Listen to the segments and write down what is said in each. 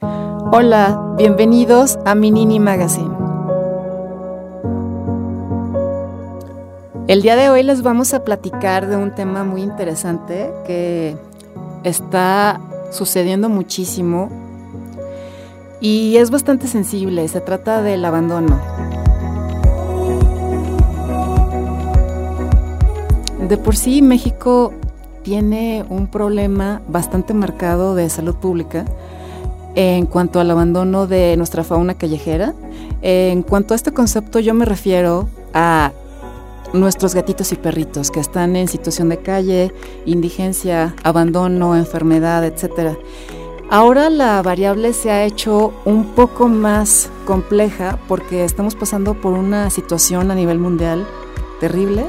Hola, bienvenidos a Minini Magazine. El día de hoy les vamos a platicar de un tema muy interesante que está sucediendo muchísimo y es bastante sensible. Se trata del abandono. De por sí México tiene un problema bastante marcado de salud pública en cuanto al abandono de nuestra fauna callejera. En cuanto a este concepto yo me refiero a nuestros gatitos y perritos que están en situación de calle, indigencia, abandono, enfermedad, etc. Ahora la variable se ha hecho un poco más compleja porque estamos pasando por una situación a nivel mundial terrible,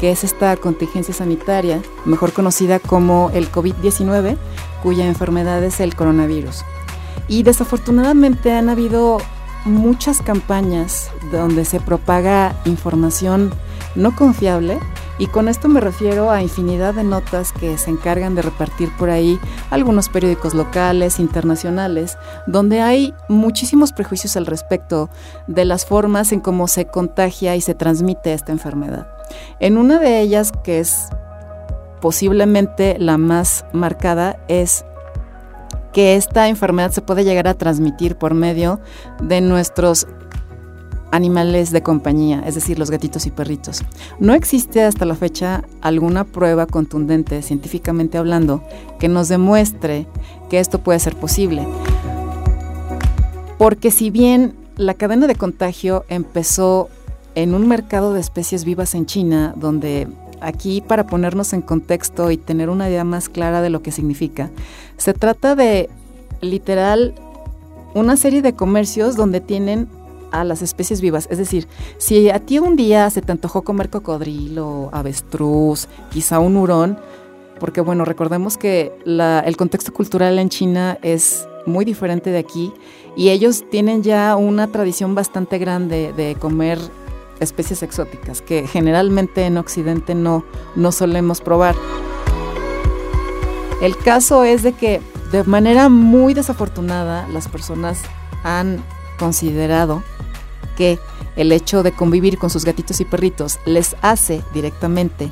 que es esta contingencia sanitaria, mejor conocida como el COVID-19, cuya enfermedad es el coronavirus. Y desafortunadamente han habido muchas campañas donde se propaga información no confiable y con esto me refiero a infinidad de notas que se encargan de repartir por ahí algunos periódicos locales, internacionales, donde hay muchísimos prejuicios al respecto de las formas en cómo se contagia y se transmite esta enfermedad. En una de ellas, que es posiblemente la más marcada, es que esta enfermedad se puede llegar a transmitir por medio de nuestros animales de compañía, es decir, los gatitos y perritos. No existe hasta la fecha alguna prueba contundente, científicamente hablando, que nos demuestre que esto puede ser posible. Porque si bien la cadena de contagio empezó en un mercado de especies vivas en China, donde aquí para ponernos en contexto y tener una idea más clara de lo que significa. Se trata de literal una serie de comercios donde tienen a las especies vivas. Es decir, si a ti un día se te antojó comer cocodrilo, avestruz, quizá un hurón, porque bueno, recordemos que el contexto cultural en China es muy diferente de aquí y ellos tienen ya una tradición bastante grande de comer especies exóticas que generalmente en Occidente no, no solemos probar. El caso es de que de manera muy desafortunada las personas han considerado que el hecho de convivir con sus gatitos y perritos les hace directamente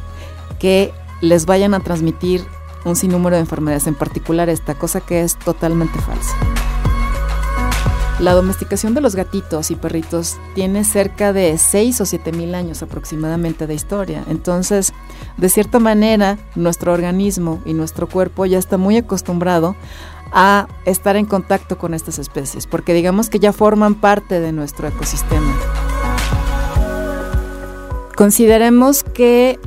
que les vayan a transmitir un sinnúmero de enfermedades, en particular esta cosa que es totalmente falsa. La domesticación de los gatitos y perritos tiene cerca de 6 o 7 mil años aproximadamente de historia. Entonces, de cierta manera, nuestro organismo y nuestro cuerpo ya está muy acostumbrado a estar en contacto con estas especies, porque digamos que ya forman parte de nuestro ecosistema. Consideremos que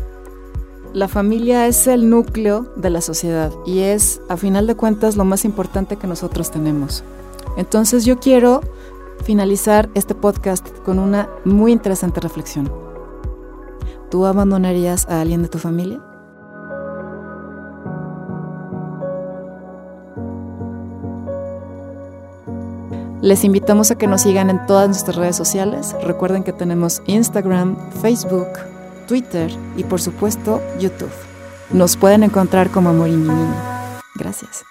la familia es el núcleo de la sociedad y es, a final de cuentas, lo más importante que nosotros tenemos. Entonces yo quiero finalizar este podcast con una muy interesante reflexión. ¿Tú abandonarías a alguien de tu familia? Les invitamos a que nos sigan en todas nuestras redes sociales. Recuerden que tenemos Instagram, Facebook, Twitter y por supuesto YouTube. Nos pueden encontrar como Amor y Gracias.